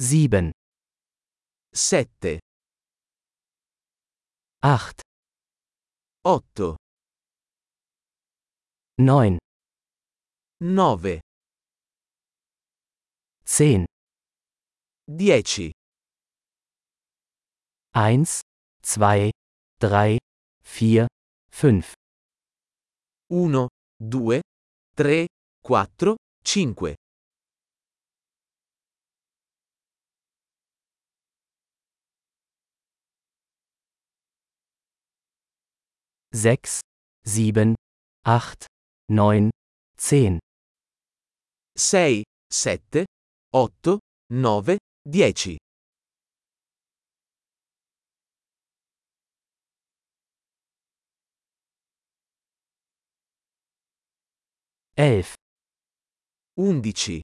7, 7, 8, 8, 9, 9, 10, 10, 1, 2, 3, 4, 5, 1, 2, 3, 4, 5, 6, 7, 8, 9, 10, 6, 7, 8, 9, 10, 11, 11,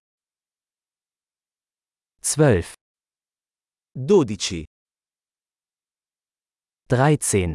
12, 12, 13,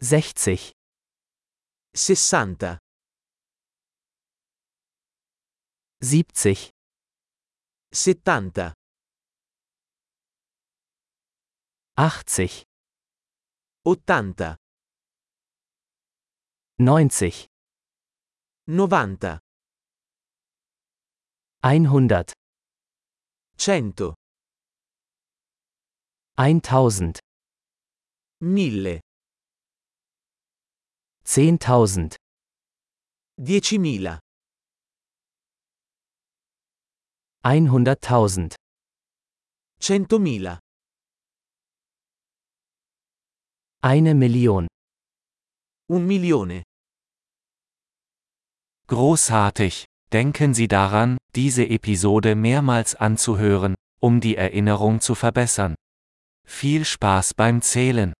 60, 60, 70, 70, 80, 80, 90, 90, 100, 100, 1000, 1000, 10.000, 10.000, 100.000, 100.000, eine Million. un milione. Großartig! Denken Sie daran, diese Episode mehrmals anzuhören, um die Erinnerung zu verbessern. Viel Spaß beim Zählen!